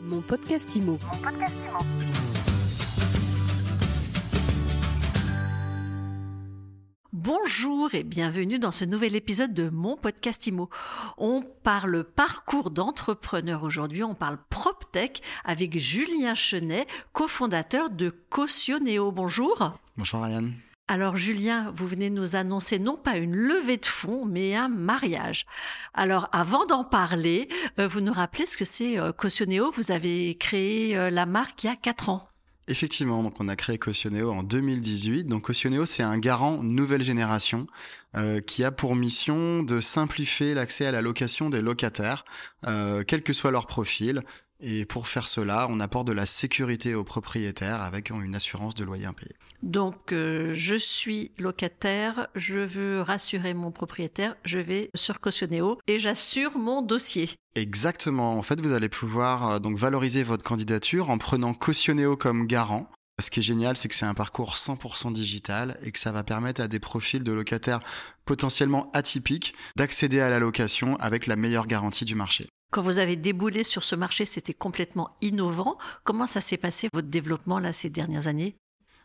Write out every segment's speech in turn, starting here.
Mon podcast IMO. Bonjour et bienvenue dans ce nouvel épisode de mon podcast IMO. On parle parcours d'entrepreneur aujourd'hui, on parle PropTech avec Julien Chenet, cofondateur de Cautioneo. Bonjour. Bonjour Ariane. Alors Julien, vous venez nous annoncer non pas une levée de fonds, mais un mariage. Alors avant d'en parler, euh, vous nous rappelez ce que c'est euh, Cautioneo? Vous avez créé euh, la marque il y a 4 ans. Effectivement, donc on a créé Cautioneo en 2018. Donc Cautioneo, c'est un garant nouvelle génération qui a pour mission de simplifier l'accès à la location des locataires, quel que soit leur profil. Et pour faire cela, on apporte de la sécurité aux propriétaires avec une assurance de loyer impayé. Donc, euh, je suis locataire, je veux rassurer mon propriétaire, je vais sur Cautioneo et j'assure mon dossier. Exactement. En fait, vous allez pouvoir euh, donc valoriser votre candidature en prenant Cautioneo comme garant. Ce qui est génial, c'est que c'est un parcours 100% digital et que ça va permettre à des profils de locataires potentiellement atypiques d'accéder à la location avec la meilleure garantie du marché. Quand vous avez déboulé sur ce marché, c'était complètement innovant. Comment ça s'est passé, votre développement, là, ces dernières années?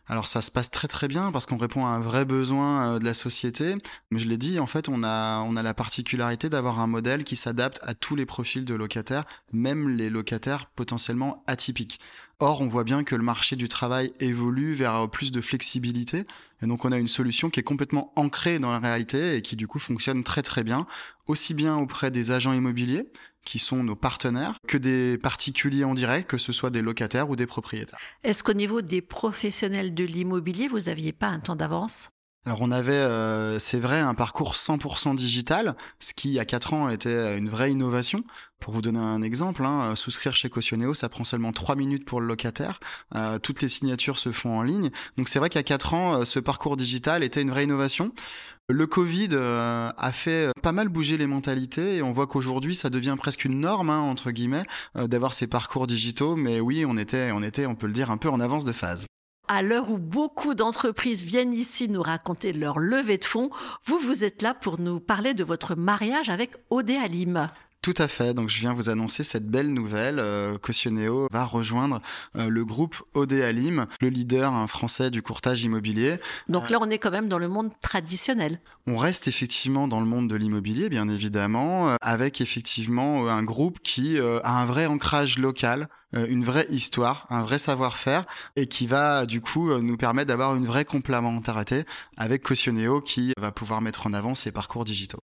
Alors ça se passe très très bien parce qu'on répond à un vrai besoin euh, de la société. Mais je l'ai dit, en fait, on a, on a la particularité d'avoir un modèle qui s'adapte à tous les profils de locataires, même les locataires potentiellement atypiques. Or, on voit bien que le marché du travail évolue vers plus de flexibilité. Et donc, on a une solution qui est complètement ancrée dans la réalité et qui, du coup, fonctionne très très bien, aussi bien auprès des agents immobiliers, qui sont nos partenaires, que des particuliers en direct, que ce soit des locataires ou des propriétaires. Est-ce qu'au niveau des professionnels de l'immobilier, vous n'aviez pas un temps d'avance? Alors on avait, euh, c'est vrai, un parcours 100% digital, ce qui il y a 4 ans était une vraie innovation. Pour vous donner un exemple, hein, souscrire chez Cautioneo, ça prend seulement 3 minutes pour le locataire. Euh, toutes les signatures se font en ligne. Donc c'est vrai qu'il y a 4 ans, euh, ce parcours digital était une vraie innovation. Le Covid euh, a fait pas mal bouger les mentalités et on voit qu'aujourd'hui ça devient presque une norme hein, entre guillemets euh, d'avoir ces parcours digitaux. Mais oui, on était, on était, on peut le dire, un peu en avance de phase. À l'heure où beaucoup d'entreprises viennent ici nous raconter leur levée de fonds, vous, vous êtes là pour nous parler de votre mariage avec Odé Alim. Tout à fait. Donc, je viens vous annoncer cette belle nouvelle. Euh, Cautioneo va rejoindre euh, le groupe OD Alim, le leader hein, français du courtage immobilier. Donc là, on est quand même dans le monde traditionnel. On reste effectivement dans le monde de l'immobilier, bien évidemment, euh, avec effectivement un groupe qui a un vrai ancrage local, une vraie histoire, un vrai savoir-faire, et qui va du coup nous permettre d'avoir une vraie complémentarité avec Cautioneo qui va pouvoir mettre en avant ses parcours digitaux.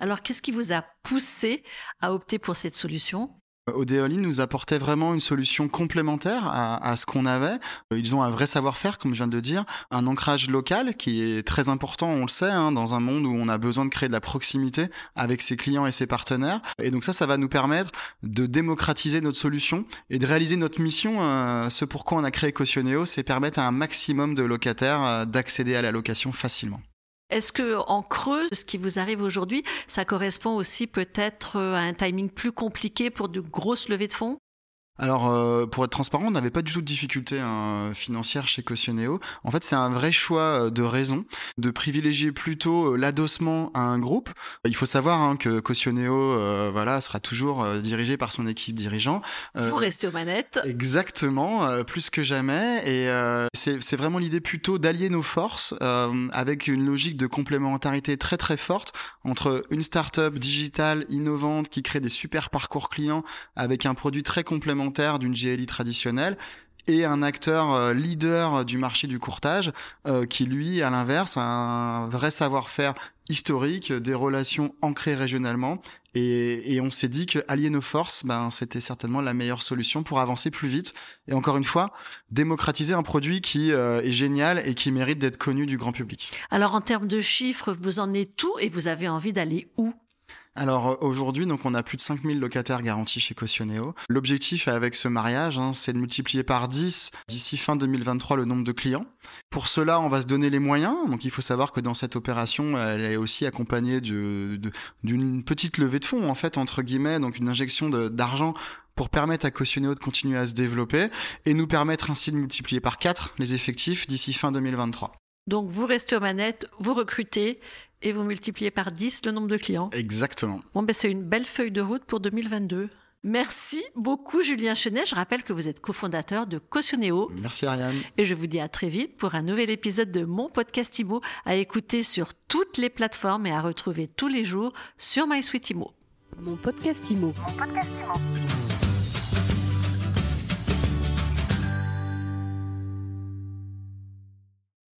Alors, qu'est-ce qui vous a poussé à opter pour cette solution? Odéoline nous apportait vraiment une solution complémentaire à, ce qu'on avait. Ils ont un vrai savoir-faire, comme je viens de dire, un ancrage local qui est très important, on le sait, hein, dans un monde où on a besoin de créer de la proximité avec ses clients et ses partenaires. Et donc ça, ça va nous permettre de démocratiser notre solution et de réaliser notre mission. Euh, ce pourquoi on a créé Cautioneo, c'est permettre à un maximum de locataires euh, d'accéder à la location facilement. Est-ce que en creux, ce qui vous arrive aujourd'hui, ça correspond aussi peut-être à un timing plus compliqué pour de grosses levées de fonds? Alors, euh, pour être transparent, on n'avait pas du tout de difficultés hein, financières chez Cautioneo. En fait, c'est un vrai choix euh, de raison de privilégier plutôt euh, l'adossement à un groupe. Il faut savoir hein, que Cautioneo, euh, voilà, sera toujours euh, dirigé par son équipe dirigeant. Euh, Vous restez aux manettes. Exactement, euh, plus que jamais. Et euh, c'est vraiment l'idée plutôt d'allier nos forces euh, avec une logique de complémentarité très très forte entre une start-up digitale innovante qui crée des super parcours clients avec un produit très complémentaire d'une GLI traditionnelle et un acteur euh, leader du marché du courtage euh, qui lui à l'inverse a un vrai savoir-faire historique des relations ancrées régionalement. Et, on s'est dit que nos forces ben c'était certainement la meilleure solution pour avancer plus vite et encore une fois démocratiser un produit qui euh, est génial et qui mérite d'être connu du grand public. Alors en termes de chiffres, vous en êtes où et vous avez envie d'aller où? Alors aujourd'hui, donc on a plus de 5000 locataires garantis chez Cautioneo. L'objectif avec ce mariage, hein, c'est de multiplier par 10 d'ici fin 2023 le nombre de clients. Pour cela, on va se donner les moyens. Donc il faut savoir que dans cette opération, elle est aussi accompagnée d'une petite levée de fonds, en fait, entre guillemets, donc une injection d'argent pour permettre à Cautioneo de continuer à se développer et nous permettre ainsi de multiplier par 4 les effectifs d'ici fin 2023. Donc vous restez aux manettes, vous recrutez et vous multipliez par 10 le nombre de clients. Exactement. Bon, ben c'est une belle feuille de route pour 2022. Merci beaucoup Julien Chenet. Je rappelle que vous êtes cofondateur de Cautioneo. Merci Ariane. Et je vous dis à très vite pour un nouvel épisode de mon podcast IMO à écouter sur toutes les plateformes et à retrouver tous les jours sur MySuite IMO. Mon podcast IMO. Mon podcast IMO.